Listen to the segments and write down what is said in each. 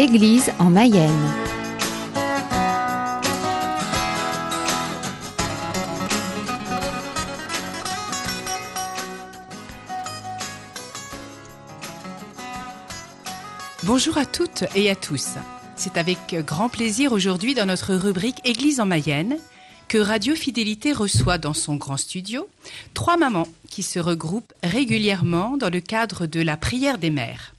Église en Mayenne. Bonjour à toutes et à tous. C'est avec grand plaisir aujourd'hui dans notre rubrique Église en Mayenne que Radio Fidélité reçoit dans son grand studio trois mamans qui se regroupent régulièrement dans le cadre de la prière des mères.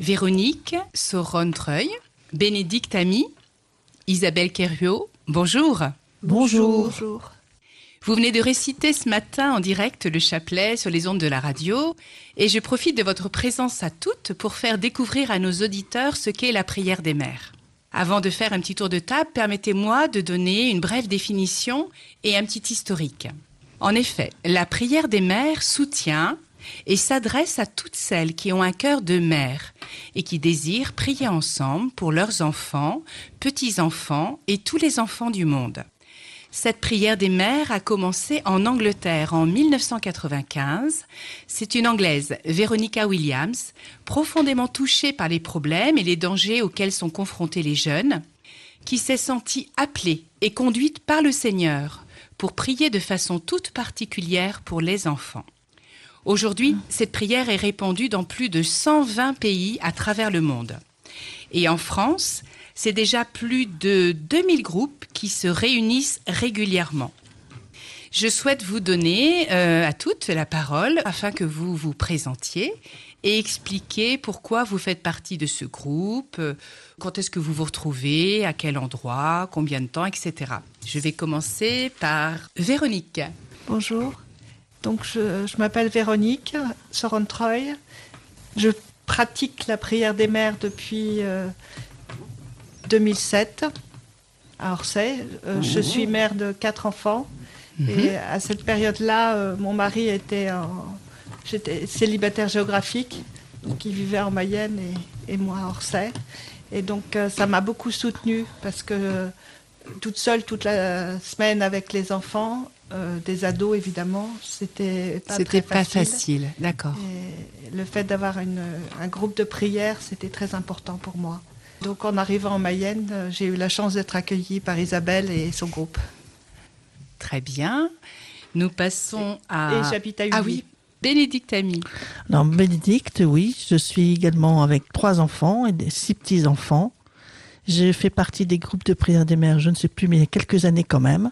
Véronique Soron-Treuil, Bénédicte Ami, Isabelle Kerriot, bonjour. Bonjour. Vous venez de réciter ce matin en direct le chapelet sur les ondes de la radio et je profite de votre présence à toutes pour faire découvrir à nos auditeurs ce qu'est la prière des mères. Avant de faire un petit tour de table, permettez-moi de donner une brève définition et un petit historique. En effet, la prière des mères soutient et s'adresse à toutes celles qui ont un cœur de mère et qui désirent prier ensemble pour leurs enfants, petits-enfants et tous les enfants du monde. Cette prière des mères a commencé en Angleterre en 1995. C'est une Anglaise, Veronica Williams, profondément touchée par les problèmes et les dangers auxquels sont confrontés les jeunes, qui s'est sentie appelée et conduite par le Seigneur pour prier de façon toute particulière pour les enfants. Aujourd'hui, cette prière est répandue dans plus de 120 pays à travers le monde. Et en France, c'est déjà plus de 2000 groupes qui se réunissent régulièrement. Je souhaite vous donner euh, à toutes la parole afin que vous vous présentiez et expliquer pourquoi vous faites partie de ce groupe, euh, quand est-ce que vous vous retrouvez, à quel endroit, combien de temps, etc. Je vais commencer par Véronique. Bonjour. Donc je, je m'appelle Véronique Soron-Treuil. Je pratique la prière des mères depuis euh, 2007 à Orsay. Euh, Je suis mère de quatre enfants. Et à cette période-là, euh, mon mari était en- j'étais célibataire géographique, donc il vivait en Mayenne et, et moi à Orsay. Et donc euh, ça m'a beaucoup soutenue parce que toute seule toute la semaine avec les enfants, euh, des ados évidemment, c'était pas C'était pas facile, d'accord. le fait d'avoir un groupe de prière, c'était très important pour moi. Donc en arrivant en Mayenne, euh, j'ai eu la chance d'être accueillie par Isabelle et son groupe. Très bien. Nous passons à... Et j'habite à Ah oui, Bénédicte Ami. Alors, Bénédicte, oui, je suis également avec trois enfants et six petits-enfants. J'ai fait partie des groupes de prière des mères, je ne sais plus, mais il y a quelques années quand même,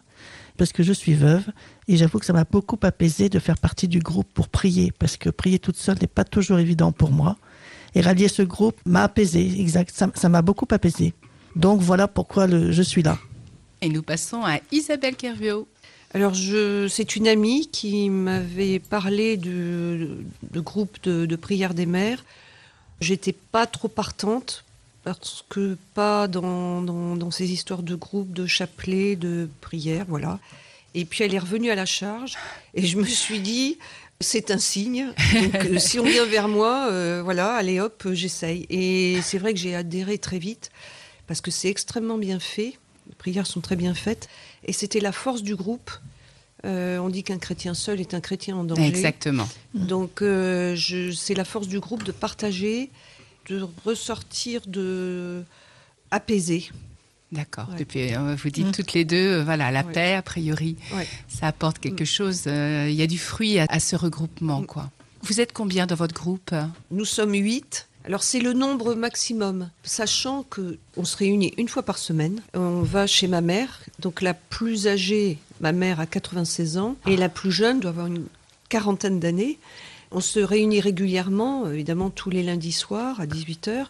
parce que je suis veuve. Et j'avoue que ça m'a beaucoup apaisé de faire partie du groupe pour prier, parce que prier toute seule n'est pas toujours évident pour moi. Et rallier ce groupe m'a apaisé, exact, ça m'a beaucoup apaisé. Donc voilà pourquoi le- je suis là. Et nous passons à Isabelle Kervio. Alors, je, c'est une amie qui m'avait parlé de, de groupe de, de prière des mères. J'étais pas trop partante parce que pas dans, dans, dans ces histoires de groupe, de chapelet, de prière, voilà. Et puis elle est revenue à la charge et je me suis dit, c'est un signe. Donc, euh, si on vient vers moi, euh, voilà, allez hop, j'essaye. Et c'est vrai que j'ai adhéré très vite parce que c'est extrêmement bien fait. Les prières sont très bien faites. Et c'était la force du groupe. Euh, on dit qu'un chrétien seul est un chrétien en danger. Exactement. Donc euh, c'est la force du groupe de partager, de ressortir de apaisé. D'accord. Ouais. Depuis, euh, vous dites Mm. toutes les deux, euh, voilà, la Ouais. paix, a priori, Ouais. ça apporte quelque Mm. chose. euh, Il y a du fruit à, à ce regroupement, Mm. quoi. Vous êtes combien dans votre groupe? Nous sommes huit. Alors c'est le nombre maximum, sachant que on se réunit une fois par semaine. On va chez ma mère, donc la plus âgée, ma mère a 96 ans, et la plus jeune doit avoir une quarantaine d'années. On se réunit régulièrement, évidemment tous les lundis soirs à 18h.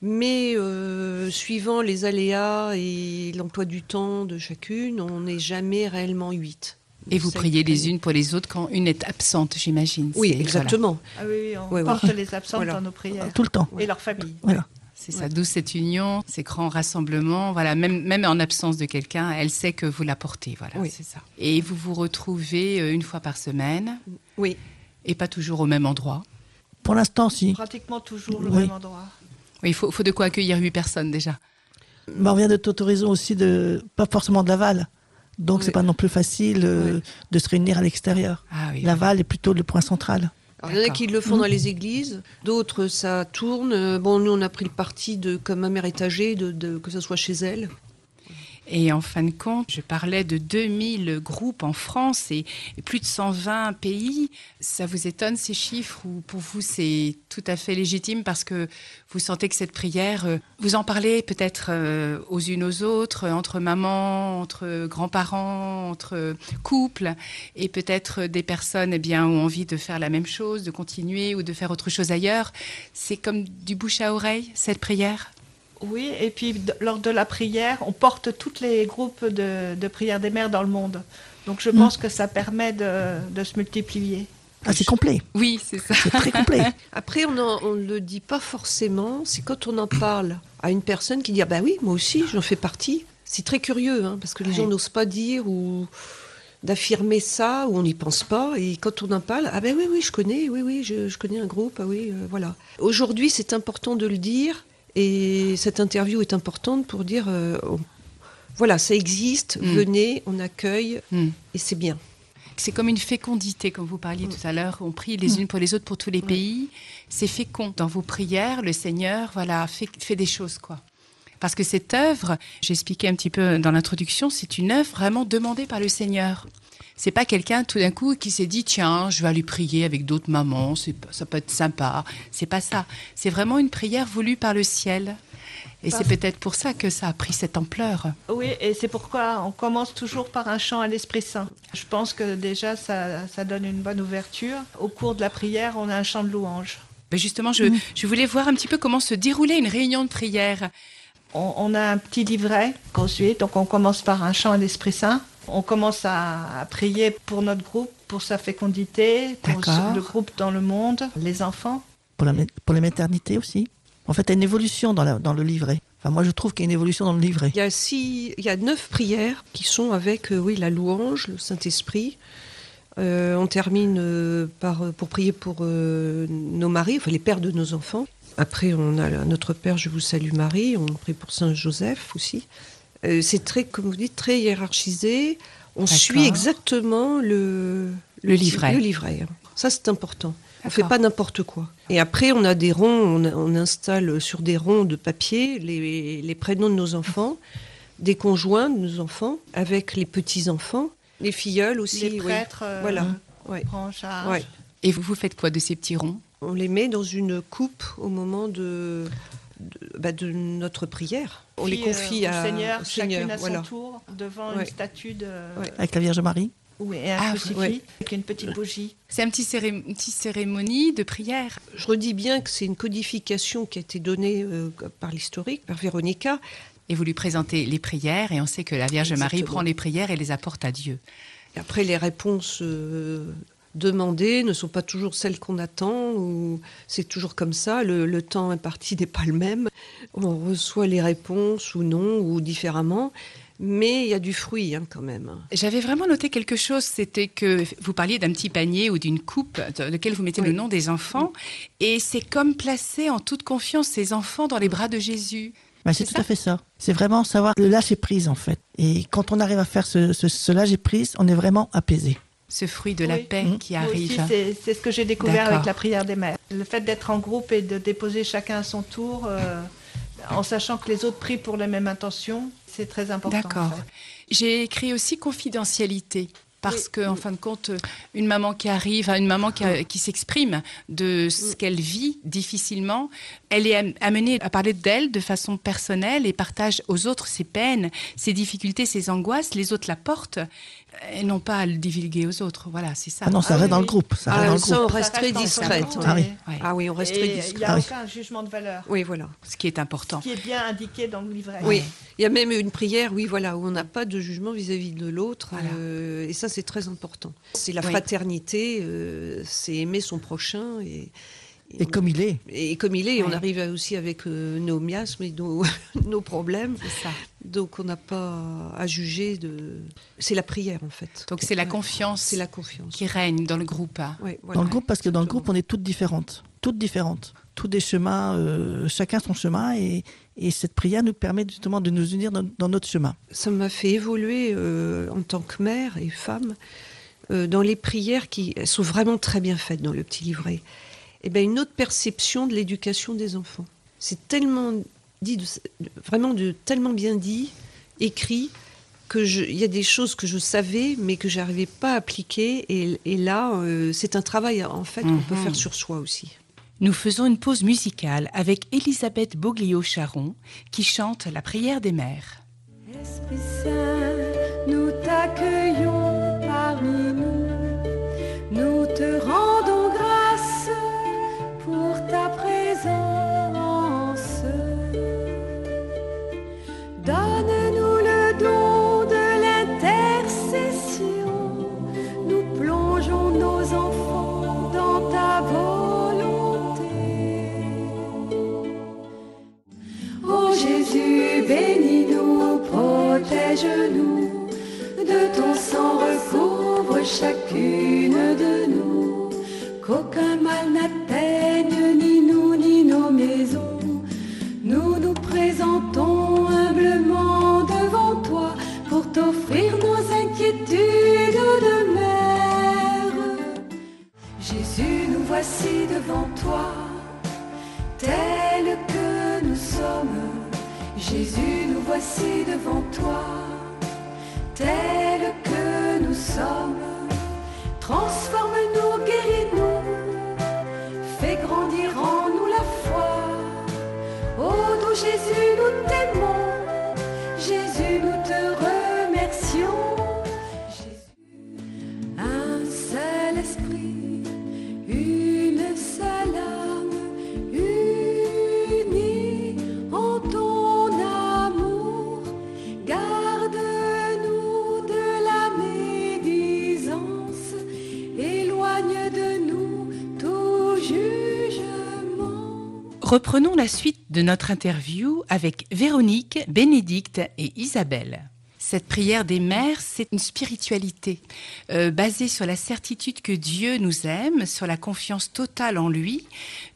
Mais euh, suivant les aléas et l'emploi du temps de chacune, on n'est jamais réellement huit. Et vous priez les unes pour les autres quand une est absente, j'imagine. Oui, voilà. exactement. Ah oui, oui, on Ouais, porte les absentes Voilà. dans nos prières. Tout le temps. Et leur famille. Voilà. C'est ça, d'où cette union, ces grands rassemblements. Voilà, même, même en absence de quelqu'un, elle sait que vous la portez. Voilà, Oui. c'est ça. Et vous vous retrouvez euh, une fois par semaine Oui. Et pas toujours au même endroit. Pour l'instant, si. Pratiquement toujours le Oui. même endroit. Oui, il faut, faut de quoi accueillir huit personnes déjà. Mais on vient de t'autoriser aussi de, pas forcément de Laval. Donc, Oui. c'est pas non plus facile euh, de se réunir à l'extérieur. Ah oui. Laval est plutôt le point central. Alors, il y en a qui le font dans les églises, d'autres ça tourne. Euh, Bon, nous on a pris le parti de, comme ma mère est âgée, de, de- que ce soit chez elle. Et en fin de compte, je parlais de 2000 groupes en France et plus de 120 pays. Ça vous étonne ces chiffres ou pour vous c'est tout à fait légitime parce que vous sentez que cette prière, euh, vous en parlez peut-être euh, aux unes aux autres, euh, entre mamans, entre grands-parents, entre couples et peut-être des personnes eh bien, ont envie de faire la même chose, de continuer ou de faire autre chose ailleurs. C'est comme du bouche à oreille cette prière? Oui, et puis lors de la prière, on porte tous les groupes de, de prière des mères dans le monde. Donc je pense que ça permet de, de se multiplier. Ah, c'est complet. Oui, c'est ça. C'est très complet. Après, on ne le dit pas forcément. C'est quand on en parle à une personne qui dit Ah ben oui, moi aussi, j'en fais partie. C'est très curieux, hein, parce que les Ouais. gens n'osent pas dire ou d'affirmer ça, ou on n'y pense pas. Et quand on en parle, ah ben oui, oui, je connais, oui, oui, je, je connais un groupe, ah oui, euh, voilà. Aujourd'hui, c'est important de le dire, et cette interview est importante pour dire euh, on- voilà, ça existe, Mm. venez, on accueille, Hmm. et c'est bien. C'est comme une fécondité, comme vous parliez tout à l'heure. On prie les unes pour les autres pour tous les pays. C'est fécond. Dans vos prières, le Seigneur, voilà, fait, fait des choses, quoi. Parce que cette œuvre, j'expliquais un petit peu dans l'introduction, c'est une œuvre vraiment demandée par le Seigneur. C'est pas quelqu'un tout d'un coup qui s'est dit tiens, je vais aller prier avec d'autres mamans, ça peut être sympa. C'est pas ça. C'est vraiment une prière voulue par le ciel. Et c'est peut-être pour ça que ça a pris cette ampleur. Oui, et c'est pourquoi on commence toujours par un chant à l'Esprit Saint. Je pense que déjà, ça, ça donne une bonne ouverture. Au cours de la prière, on a un chant de louange. Ben justement, je, je voulais voir un petit peu comment se déroulait une réunion de prière. On, on a un petit livret qu'on suit, donc on commence par un chant à l'Esprit Saint. On commence à, à prier pour notre groupe, pour sa fécondité, pour le groupe dans le monde, les enfants. Pour la, pour les maternités aussi. En fait, il y a une évolution dans, la- dans le livret. Enfin, moi, je trouve qu'il y a une évolution dans le livret. Il y a six, il y a neuf prières qui sont avec, euh, oui, la louange, le Saint-Esprit. Euh, on termine euh, par, pour prier pour euh, nos maris, enfin les pères de nos enfants. Après, on a notre Père, je vous salue Marie. On prie pour Saint Joseph aussi. Euh, c'est très, comme vous dites, très hiérarchisé. On suit exactement le, Le livret. Le livret. hein. Ça, c'est important. On fait pas n'importe quoi. Et après, on a des ronds, on, on installe sur des ronds de papier les, les prénoms de nos enfants, des conjoints de nos enfants, avec les petits-enfants, les filleuls aussi. les oui. prêtres euh, Voilà. Ouais. prennent en charge. Ouais. Et vous, vous faites quoi de ces petits ronds? On les met dans une coupe au moment de, de, bah, de notre prière. On les confie euh, à, au Seigneur, au chacune Seigneur. à son voilà. tour, devant Ouais. une statue de... Ouais. Avec la Vierge Marie. Oui, et un Ah, crucifix, ouais. avec une petite bougie. C'est un petit céré- une petite cérémonie de prière. Je redis bien que c'est une codification qui a été donnée euh, par l'historique, par Véronica. Et vous lui présentez les prières et on sait que la Vierge Marie prend les prières et les apporte à Dieu. Et après, les réponses euh, demandées ne sont pas toujours celles qu'on attend, ou c'est toujours comme ça, le, le temps imparti n'est pas le même. On reçoit les réponses ou non, ou différemment, mais il y a du fruit hein, quand même. J'avais vraiment noté quelque chose, c'était que vous parliez d'un petit panier ou d'une coupe dans lequel vous mettez Oui. le nom des enfants et c'est comme placer en toute confiance ces enfants dans les bras de Jésus. Ben, c'est tout ça à fait ça. C'est vraiment savoir le lâcher prise, en fait. Et quand on arrive à faire ce, ce, ce lâcher prise, on est vraiment apaisé. Ce fruit de la paix Mmh. qui arrive. c'est- ce que j'ai découvert avec la prière des mères. Le fait d'être en groupe et de déposer chacun à son tour, euh, en sachant que les autres prient pour les mêmes intentions, c'est très important. D'accord. en fait. J'ai écrit aussi confidentialité. Parce Oui. que, en fin de compte, une maman qui arrive, une maman qui, a- qui s'exprime de ce qu'elle vit difficilement, elle est am- amenée à parler d'elle de façon personnelle et partage aux autres ses peines, ses difficultés, ses angoisses. Les autres la portent et non pas à le divulguer aux autres. Voilà, c'est ça. Ah non, ça Ah reste oui, dans le groupe. Ça Ah, reste dans le groupe. on reste très discrète. Ah oui. et- Ouais. Ah oui, on reste et très Il n'y a Ah aucun jugement de valeur. Oui, voilà. Ce qui est important. Qui est bien indiqué dans le livret. Oui, il y a même une prière, oui, voilà, où on n'a pas de jugement vis-à-vis de l'autre, Voilà. euh, et ça c'est très important. C'est la Oui. fraternité, euh, c'est aimer son prochain et, Et comme il est. et comme il est, on arrive aussi avec euh, nos miasmes et nos, nos problèmes, C'est ça. donc on n'a pas à juger de. C'est la prière en fait. Donc c'est la Ouais. confiance C'est la confiance. qui règne dans le groupe. hein. Ouais, voilà. Dans le groupe, parce que dans le groupe, on est toutes différentes. Toutes différentes. Tous des chemins, euh, chacun son chemin. Et, et cette prière nous permet justement de nous unir dans, dans notre chemin. Ça m'a fait évoluer euh, en tant que mère et femme. euh, dans les prières qui sont vraiment très bien faites dans le petit livret, eh ben, une autre perception de l'éducation des enfants. C'est tellement dit, de- vraiment de, tellement bien dit, écrit, que il y a des choses que je savais, mais que j'arrivais pas à appliquer. Et, et là, euh, c'est un travail en fait qu'on peut Mhm. faire sur soi aussi. Nous faisons une pause musicale avec Elisabeth Boglio-Charon qui chante la prière des mères. transforme. Reprenons la suite de notre interview avec Véronique, Bénédicte et Isabelle. Cette prière des mères, c'est une spiritualité euh, basée sur la certitude que Dieu nous aime, sur la confiance totale en lui,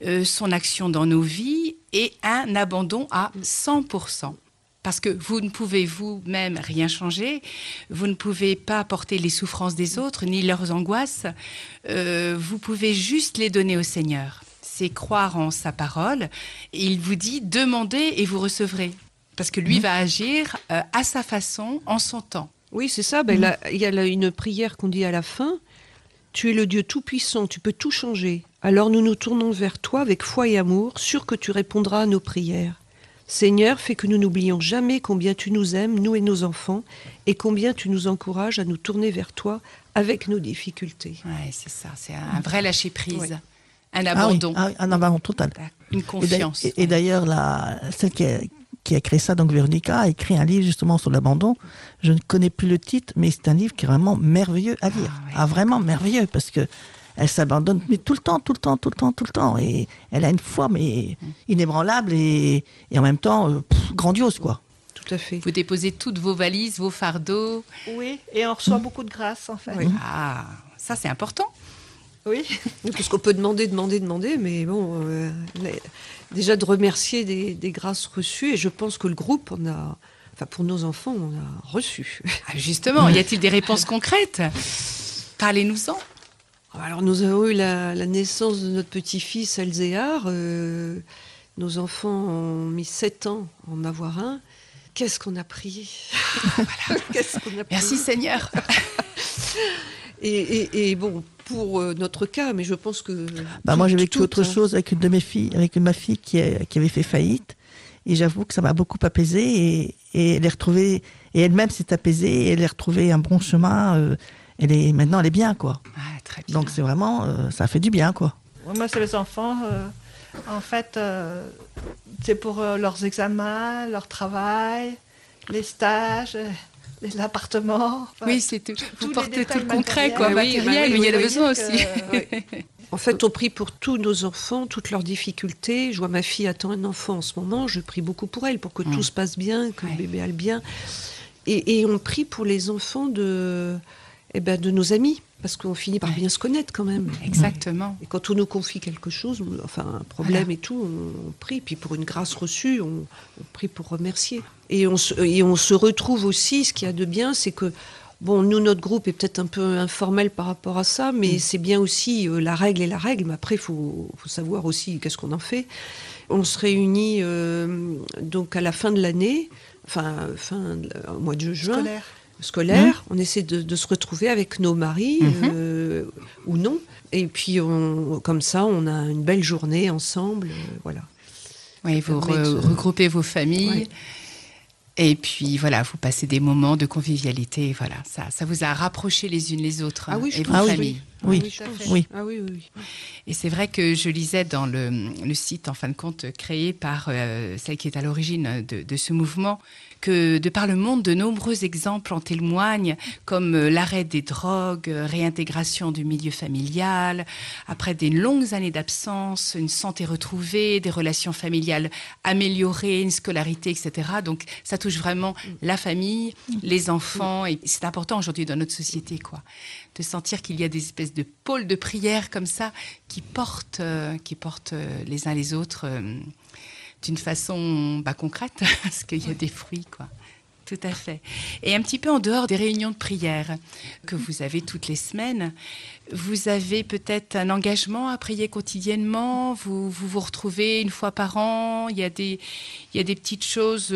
euh, son action dans nos vies et un abandon à 100%. Parce que vous ne pouvez vous-même rien changer, vous ne pouvez pas porter les souffrances des autres ni leurs angoisses, euh, vous pouvez juste les donner au Seigneur. C'est croire en sa parole. Et il vous dit demandez et vous recevrez. Parce que lui va agir euh, à sa façon, en son temps. Oui, c'est ça. Ben, là, Il y a là une prière qu'on dit à la fin. Tu es le Dieu Tout-Puissant, tu peux tout changer. Alors nous nous tournons vers toi avec foi et amour, sûr que tu répondras à nos prières. Seigneur, fais que nous n'oublions jamais combien tu nous aimes, nous et nos enfants, et combien tu nous encourages à nous tourner vers toi avec nos difficultés. Ouais, c'est ça. C'est un vrai lâcher prise, Ouais. Un Ah abandon, ah oui, un abandon total. une confiance. Et, d'ailleurs, celle qui a, qui a créé ça, donc Véronica, a écrit un livre justement sur l'abandon. Je ne connais plus le titre, mais c'est un livre qui est vraiment merveilleux à lire. Ah ouais. Ah, vraiment merveilleux, parce que elle s'abandonne mais tout le temps, tout le temps, tout le temps, tout le temps. Et elle a une foi, mais inébranlable et, et en même temps euh, pff, grandiose, quoi. Tout à fait. Vous déposez toutes vos valises, vos fardeaux. Oui, et on reçoit beaucoup de grâce en fait. Oui. Ah, ça c'est important. Oui. Parce qu'on peut demander, demander, demander, mais bon, euh, les- déjà de remercier des, des grâces reçues, et je pense que le groupe, on a, enfin pour nos enfants, on a reçu. Ah, justement, y a-t-il des réponses concrètes? Parlez-nous-en. Alors nous avons eu la, la naissance de notre petit-fils Elzéar. euh, nos enfants ont mis sept ans à en avoir un. Qu'est-ce qu'on a prié? Qu'est-ce qu'on a prié? Merci Seigneur. et, et- et bon, pour euh, notre cas, mais je pense que... Bah, tout- moi, j'ai vécu tout, autre hein. chose avec une de mes filles, avec ma fille qui, a- qui avait fait faillite. Et j'avoue que ça m'a beaucoup apaisé et, et elle est retrouvée, et elle-même s'est apaisée et elle est retrouvée un bon chemin. euh, elle est, maintenant, elle est bien, quoi. Ah, très bien. Donc, c'est vraiment, euh, ça fait du bien, quoi. Moi, c'est les enfants. euh, en fait, euh, c'est pour euh, leurs examens, leur travail, les stages, euh, enfin, oui, c'est tout. Vous portez tout le concret, quoi, Ah oui, matériel, bah oui, mais il y a oui, besoin aussi. que- En fait, on prie pour tous nos enfants, toutes leurs difficultés. Je vois ma fille attend un enfant en ce moment. Je prie beaucoup pour elle, pour que Mm. tout se passe bien, que Ouais. le bébé aille bien. Et, et on prie pour les enfants de, eh ben, de nos amis, parce qu'on finit par bien se connaître quand même. Exactement. Et quand on nous confie quelque chose, enfin un problème et tout, on, on prie. Puis pour une grâce reçue, on, on prie pour remercier. Et on, se, et on se retrouve aussi, ce qu'il y a de bien, c'est que Bon, nous, notre groupe est peut-être un peu informel par rapport à ça, mais c'est bien aussi euh, la règle et la règle. Mais après, il faut, faut savoir aussi qu'est-ce qu'on en fait. On se réunit euh, donc à la fin de l'année, enfin, fin au mois de juin Scolaire. Scolaire. On essaie de, de se retrouver avec nos maris euh, ou non. Et puis, on, comme ça, on a une belle journée ensemble. euh, voilà. Oui, vous de- regroupez vos familles. Ouais. Et puis voilà, vous passez des moments de convivialité. Voilà, ça, ça vous a rapproché les unes les autres Ah oui, et je vos pense, oui. Oui, Ah je pense. oui. Ah oui, oui, oui. Et c'est vrai que je lisais dans le, le site, en fin de compte, créé par euh, celle qui est à l'origine de, de ce mouvement, que de par le monde, de nombreux exemples en témoignent, comme euh, l'arrêt des drogues, euh, réintégration du milieu familial, après des longues années d'absence, une santé retrouvée, des relations familiales améliorées, une scolarité, etc. Donc ça touche vraiment la famille, les enfants, et c'est important aujourd'hui dans notre société, quoi de sentir qu'il y a des espèces de pôles de prière comme ça qui portent, euh, qui portent euh, les uns les autres euh, d'une façon bah, concrète, parce qu'il y a des fruits, quoi. Tout à fait. Et un petit peu en dehors des réunions de prière que vous avez toutes les semaines, vous avez peut-être un engagement à prier quotidiennement, vous vous, vous retrouvez une fois par an, il y a des, il y a des petites choses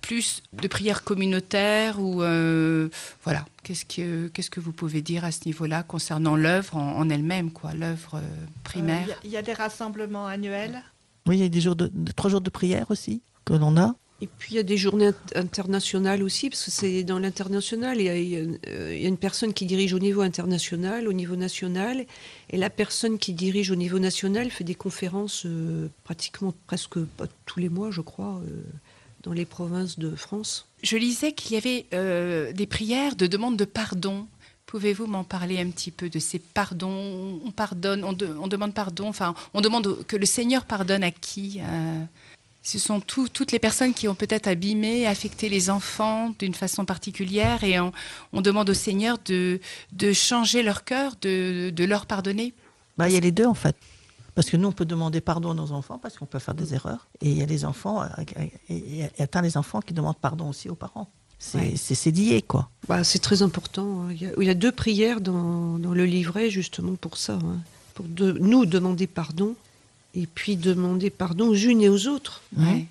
plus de prière communautaire ou euh, voilà. Qu'est-ce que qu'est-ce que vous pouvez dire à ce niveau-là concernant l'œuvre en, en elle-même, quoi, l'œuvre euh, Euh, primaire Il y a- il y, a des rassemblements annuels. Oui, il y a des jours de, de- trois jours de prière aussi que l'on a. Et puis il y a des journées int- internationales aussi, parce que c'est dans l'international. Il, y a- il y a une- euh, il y a une personne qui dirige au niveau international, au niveau national, et la personne qui dirige au niveau national fait des conférences euh, pratiquement presque pas tous les mois, je crois, euh, dans les provinces de France. Je lisais qu'il y avait euh, des prières de demande de pardon. Pouvez-vous m'en parler un petit peu de ces pardons? On pardonne, on, de- on demande pardon. Enfin, on demande que le Seigneur pardonne à qui Euh, Ce sont tout- toutes les personnes qui ont peut-être abîmé, affecté les enfants d'une façon particulière, et on, on demande au Seigneur de, de changer leur cœur, de, de leur pardonner. Bah, il y a les deux en fait. Parce que nous, on peut demander pardon à nos enfants parce qu'on peut faire des erreurs. Et il y a les enfants, euh, et, et, et atteint les enfants qui demandent pardon aussi aux parents. C'est Ouais. lié, quoi. Bah, c'est très important. hein. Il y, a, il y a deux prières dans, dans le livret justement pour ça, hein. pour de- nous demander pardon et puis demander pardon aux unes et aux autres. Ouais.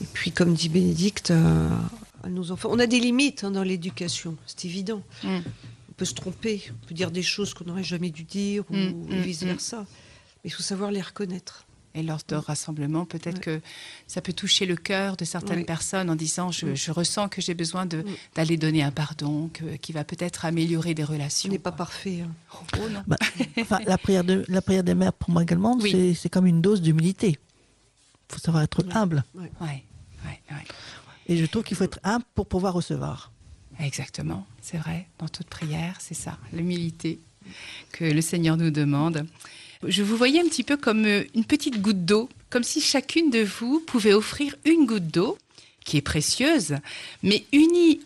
Et puis, comme dit Bénédicte, à, à nos enfants, on a des limites hein, dans l'éducation, c'est évident. Mm. On peut se tromper, on peut dire des choses qu'on n'aurait jamais dû dire ou, Mm, mm, vice versa. Mais il faut savoir les reconnaître. Et lors de rassemblements, peut-être Ouais. que ça peut toucher le cœur de certaines Oui. personnes en disant je, Mm. je ressens que j'ai besoin Mm. d'aller donner un pardon, que- qui va peut-être améliorer des On relations. n'est pas parfait. hein. Oh non. Bah, enfin, la, prière de, la prière des mères, pour moi également, Oui. c'est- c'est comme une dose d'humilité. Il faut savoir être humble. Ouais, ouais, ouais. Et je trouve qu'il faut être humble pour pouvoir recevoir. Exactement, c'est vrai. Dans toute prière, c'est ça, l'humilité que le Seigneur nous demande. Je vous voyais un petit peu comme euh, une petite goutte d'eau, comme si chacune de vous pouvait offrir une goutte d'eau qui est précieuse, mais unie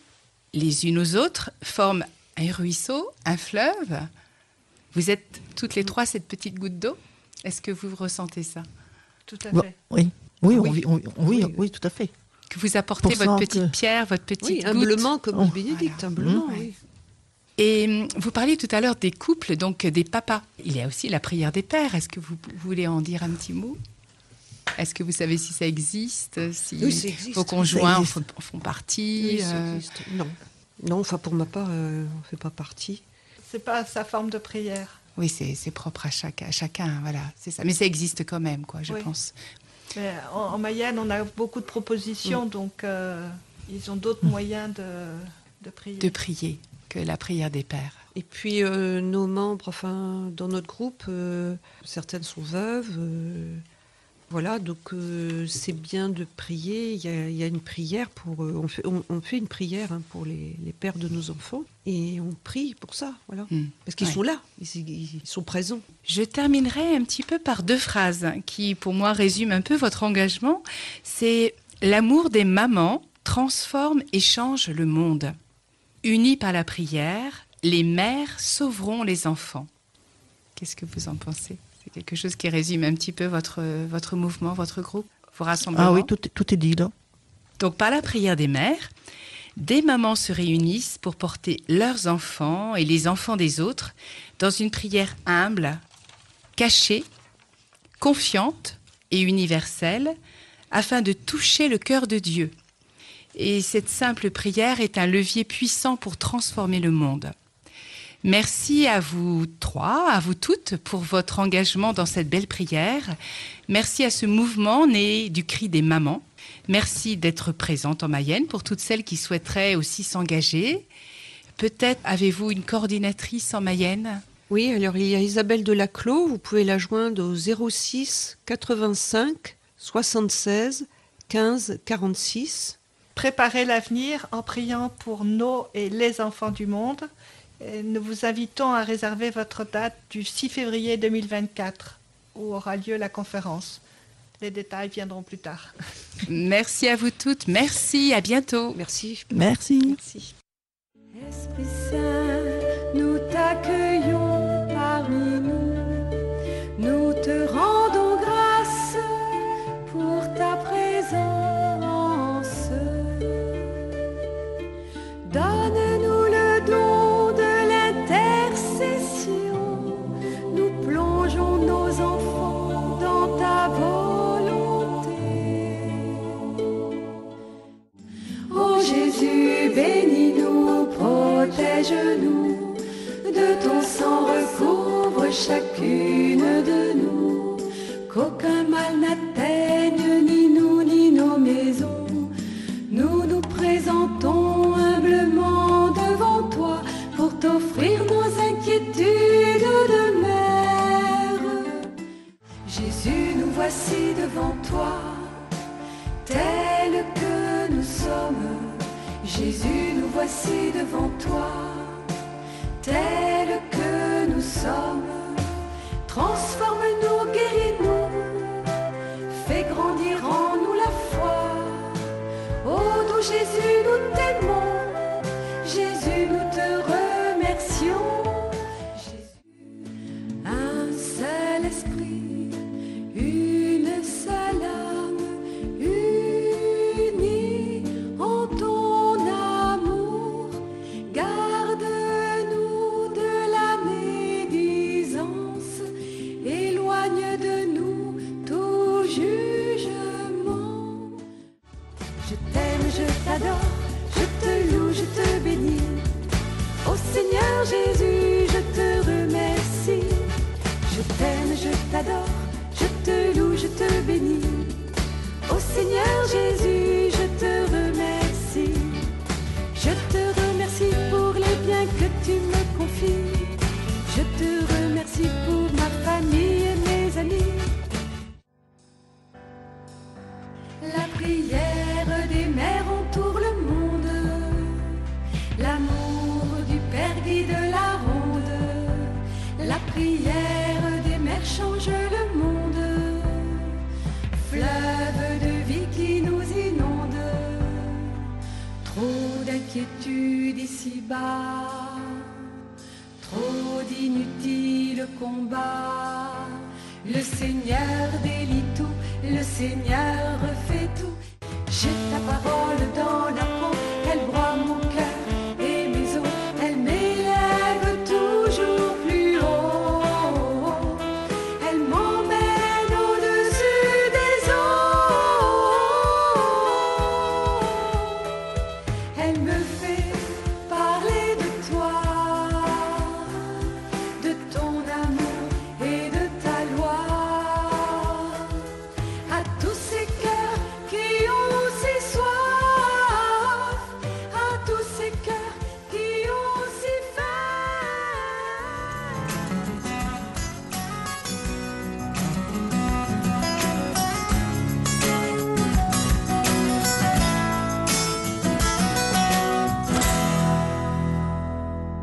les unes aux autres, forme un ruisseau, un fleuve. Vous êtes toutes les trois cette petite goutte d'eau? Est-ce que vous ressentez ça? Tout à Bah, fait. oui. Oui, on Oui. vit- on- oui, Oui. oui, tout à fait. Que vous apportez Pour votre petite que- pierre, votre petite Oui, goutte humblement, comme Oh. dit Bénédicte, humblement. Mmh. oui. Et hum, vous parliez tout à l'heure des couples, donc des papas. Il y a aussi la prière des pères. Est-ce que vous voulez en dire un petit mot? Est-ce que vous savez si ça existe Si Oui, ça existe. vos conjoints en font, en font partie Oui, ça euh, existe. Non. Non, enfin pour ma part, euh, on ne fait pas partie. C'est pas sa forme de prière. Oui, c'est propre à chacun, à chacun, voilà, c'est ça. Mais ça existe quand même, quoi, je Oui. pense. Mais en, en Mayenne, on a beaucoup de propositions, donc euh, ils ont d'autres moyens de, de prier. De prier que la prière des pères. Et puis euh, nos membres, enfin dans notre groupe, euh, certaines sont veuves. euh, voilà, donc euh, c'est bien de prier. Il y a, il y a une prière pour. euh, on, fait, on, on fait une prière hein, pour les, les pères de nos enfants et on prie pour ça, voilà, Hmm. parce qu'ils Ouais. sont là, ils, ils sont présents. Je terminerai un petit peu par deux phrases qui, pour moi, résument un peu votre engagement. C'est l'amour des mamans transforme et change le monde. Unis par la prière, les mères sauveront les enfants. Qu'est-ce que vous en pensez? C'est quelque chose qui résume un petit peu votre, votre mouvement, votre groupe, vos rassemblements? Ah oui, tout, est- tout est dit là. Donc par la prière des mères, des mamans se réunissent pour porter leurs enfants et les enfants des autres dans une prière humble, cachée, confiante et universelle, afin de toucher le cœur de Dieu. Et cette simple prière est un levier puissant pour transformer le monde. Merci à vous trois, à vous toutes, pour votre engagement dans cette belle prière. Merci à ce mouvement né du cri des mamans. Merci d'être présente en Mayenne pour toutes celles qui souhaiteraient aussi s'engager. Peut-être avez-vous une coordinatrice en Mayenne? Oui, alors il y a Isabelle Delaclos, vous pouvez la joindre au 06 85 76 15 46. Préparez l'avenir en priant pour nos et les enfants du monde. Et nous vous invitons à réserver votre date du 6 février 2024 où aura lieu la conférence. Les détails viendront plus tard. Merci à vous toutes. Merci. À bientôt. Merci. Merci. Merci. Esprit Saint, nous t'accueillons Jésus, bénis-nous, protège-nous, de ton sang recouvre chacune de nous, qu'aucun mal n'atteigne voici devant toi, biens que